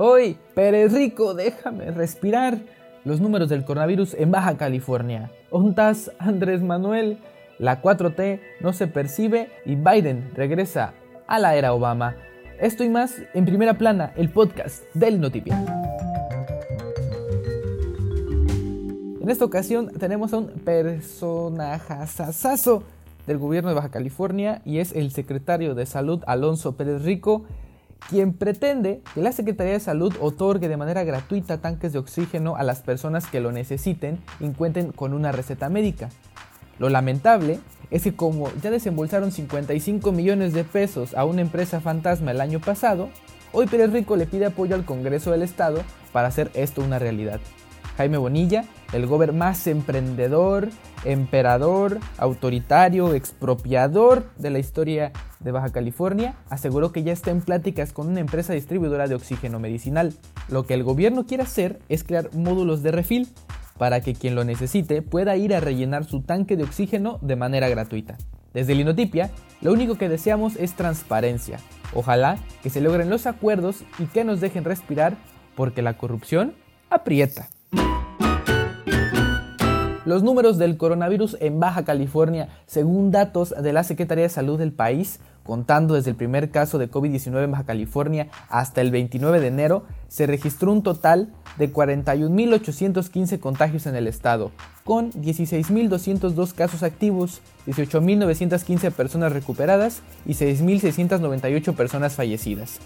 Hoy, Pérez Rico, déjame respirar. Los números del coronavirus en Baja California. Ontas Andrés Manuel. La 4T no se percibe y Biden regresa a la era Obama. Esto y más en primera plana, el podcast del Notipia. En esta ocasión tenemos a un personajazazazo del gobierno de Baja California y es el secretario de Salud Alonso Pérez Rico, quien pretende que la Secretaría de Salud otorgue de manera gratuita tanques de oxígeno a las personas que lo necesiten y cuenten con una receta médica. Lo lamentable es que como ya desembolsaron 55 millones de pesos a una empresa fantasma el año pasado, hoy Pérez Rico le pide apoyo al Congreso del Estado para hacer esto una realidad. Jaime Bonilla, el gober más emprendedor, emperador, autoritario, expropiador de la historia de Baja California, aseguró que ya está en pláticas con una empresa distribuidora de oxígeno medicinal. Lo que el gobierno quiere hacer es crear módulos de refil para que quien lo necesite pueda ir a rellenar su tanque de oxígeno de manera gratuita. Desde Linotipia, lo único que deseamos es transparencia. Ojalá que se logren los acuerdos y que nos dejen respirar porque la corrupción aprieta. Los números del coronavirus en Baja California, según datos de la Secretaría de Salud del país, contando desde el primer caso de COVID-19 en Baja California hasta el 29 de enero, se registró un total de 41.815 contagios en el estado, con 16.202 casos activos, 18.915 personas recuperadas y 6.698 personas fallecidas.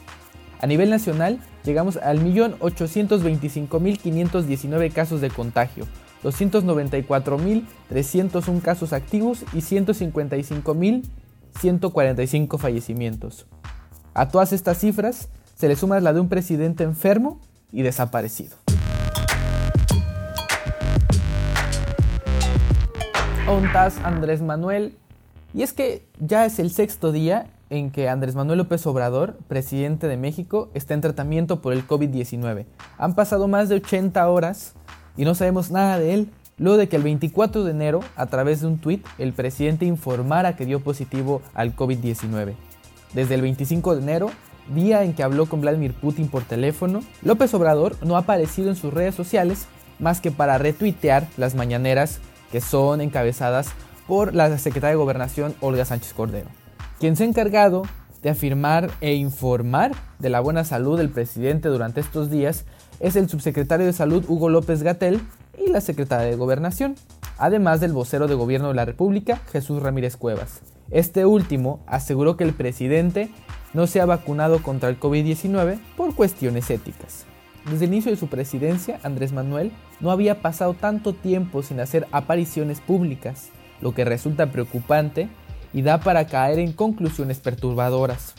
A nivel nacional, llegamos al 1.825.519 casos de contagio, 294.301 casos activos y 155.145 fallecimientos. A todas estas cifras se le suma la de un presidente enfermo y desaparecido. Ontas Andrés Manuel. Y es que ya es el sexto día en que Andrés Manuel López Obrador, presidente de México, está en tratamiento por el COVID-19. Han pasado más de 80 horas y no sabemos nada de él. Luego de que el 24 de enero, a través de un tuit, el presidente informara que dio positivo al COVID-19. Desde el 25 de enero, día en que habló con Vladimir Putin por teléfono, López Obrador no ha aparecido en sus redes sociales más que para retuitear las mañaneras que son encabezadas por la secretaria de Gobernación Olga Sánchez Cordero, quien se ha encargado de afirmar e informar de la buena salud del presidente durante estos días es el subsecretario de Salud Hugo López Gatel y la secretaria de Gobernación, además del vocero de Gobierno de la República, Jesús Ramírez Cuevas. Este último aseguró que el presidente no se ha vacunado contra el COVID-19 por cuestiones éticas. Desde el inicio de su presidencia, Andrés Manuel no había pasado tanto tiempo sin hacer apariciones públicas, lo que resulta preocupante y da para caer en conclusiones perturbadoras.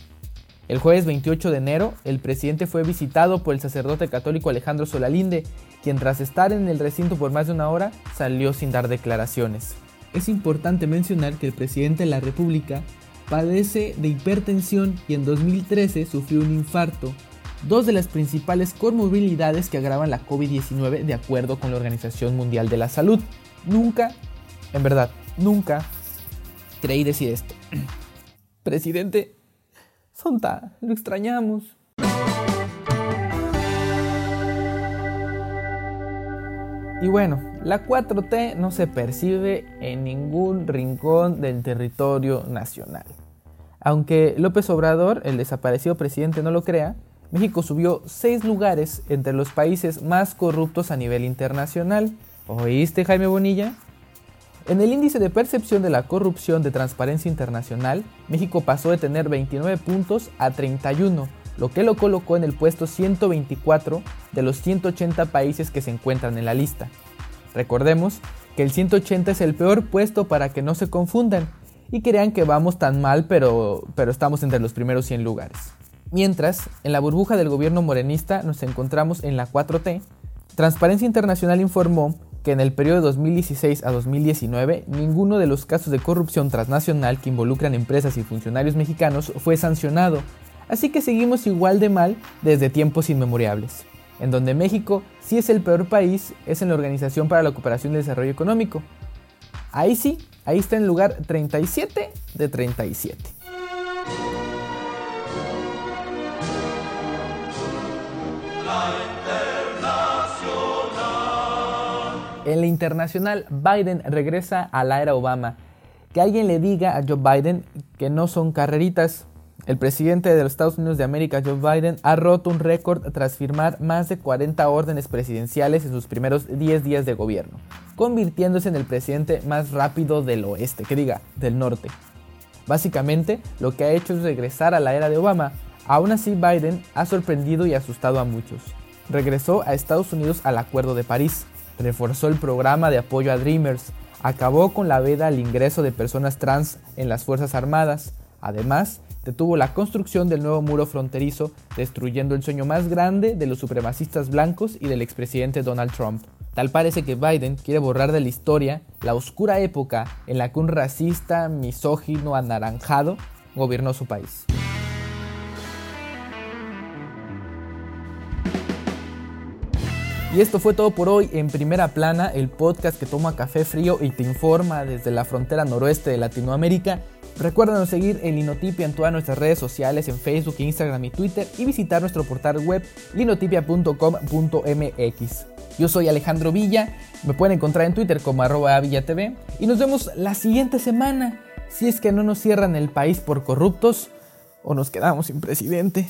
El jueves 28 de enero, el presidente fue visitado por el sacerdote católico Alejandro Solalinde, quien tras estar en el recinto por más de una hora salió sin dar declaraciones. Es importante mencionar que el presidente de la República padece de hipertensión y en 2013 sufrió un infarto, dos de las principales comorbilidades que agravan la COVID-19 de acuerdo con la Organización Mundial de la Salud. Nunca, en verdad, nunca creí decir esto. Presidente, Sonta, lo extrañamos. Y bueno, la 4T no se percibe en ningún rincón del territorio nacional. Aunque López Obrador, el desaparecido presidente, no lo crea, México subió seis lugares entre los países más corruptos a nivel internacional. ¿Oíste, Jaime Bonilla? En el índice de percepción de la corrupción de Transparencia Internacional, México pasó de tener 29 puntos a 31, lo que lo colocó en el puesto 124 de los 180 países que se encuentran en la lista. Recordemos que el 180 es el peor puesto para que no se confundan y crean que vamos tan mal pero, pero estamos entre los primeros 100 lugares. Mientras, en la burbuja del gobierno morenista nos encontramos en la 4T, Transparencia Internacional informó que en el periodo de 2016 a 2019 ninguno de los casos de corrupción transnacional que involucran empresas y funcionarios mexicanos fue sancionado, así que seguimos igual de mal desde tiempos inmemorables. En donde México sí es el peor país es en la Organización para la Cooperación y Desarrollo Económico. Ahí sí, ahí está en el lugar 37 de 37. En la internacional, Biden regresa a la era Obama. Que alguien le diga a Joe Biden que no son carreritas. El presidente de los Estados Unidos de América, Joe Biden, ha roto un récord tras firmar más de 40 órdenes presidenciales en sus primeros 10 días de gobierno, convirtiéndose en el presidente más rápido del oeste, que diga, del norte. Básicamente, lo que ha hecho es regresar a la era de Obama. Aún así, Biden ha sorprendido y asustado a muchos. Regresó a Estados Unidos al Acuerdo de París, reforzó el programa de apoyo a Dreamers, acabó con la veda al ingreso de personas trans en las Fuerzas Armadas, además detuvo la construcción del nuevo muro fronterizo, destruyendo el sueño más grande de los supremacistas blancos y del expresidente Donald Trump. Tal parece que Biden quiere borrar de la historia la oscura época en la que un racista, misógino, anaranjado gobernó su país. Y esto fue todo por hoy en Primera Plana, el podcast que toma café frío y te informa desde la frontera noroeste de Latinoamérica. Recuerda seguir en Linotipia en todas nuestras redes sociales, en Facebook, Instagram y Twitter, y visitar nuestro portal web linotipia.com.mx. Yo soy Alejandro Villa, me pueden encontrar en Twitter como arroba y nos vemos la siguiente semana, si es que no nos cierran el país por corruptos o nos quedamos sin presidente.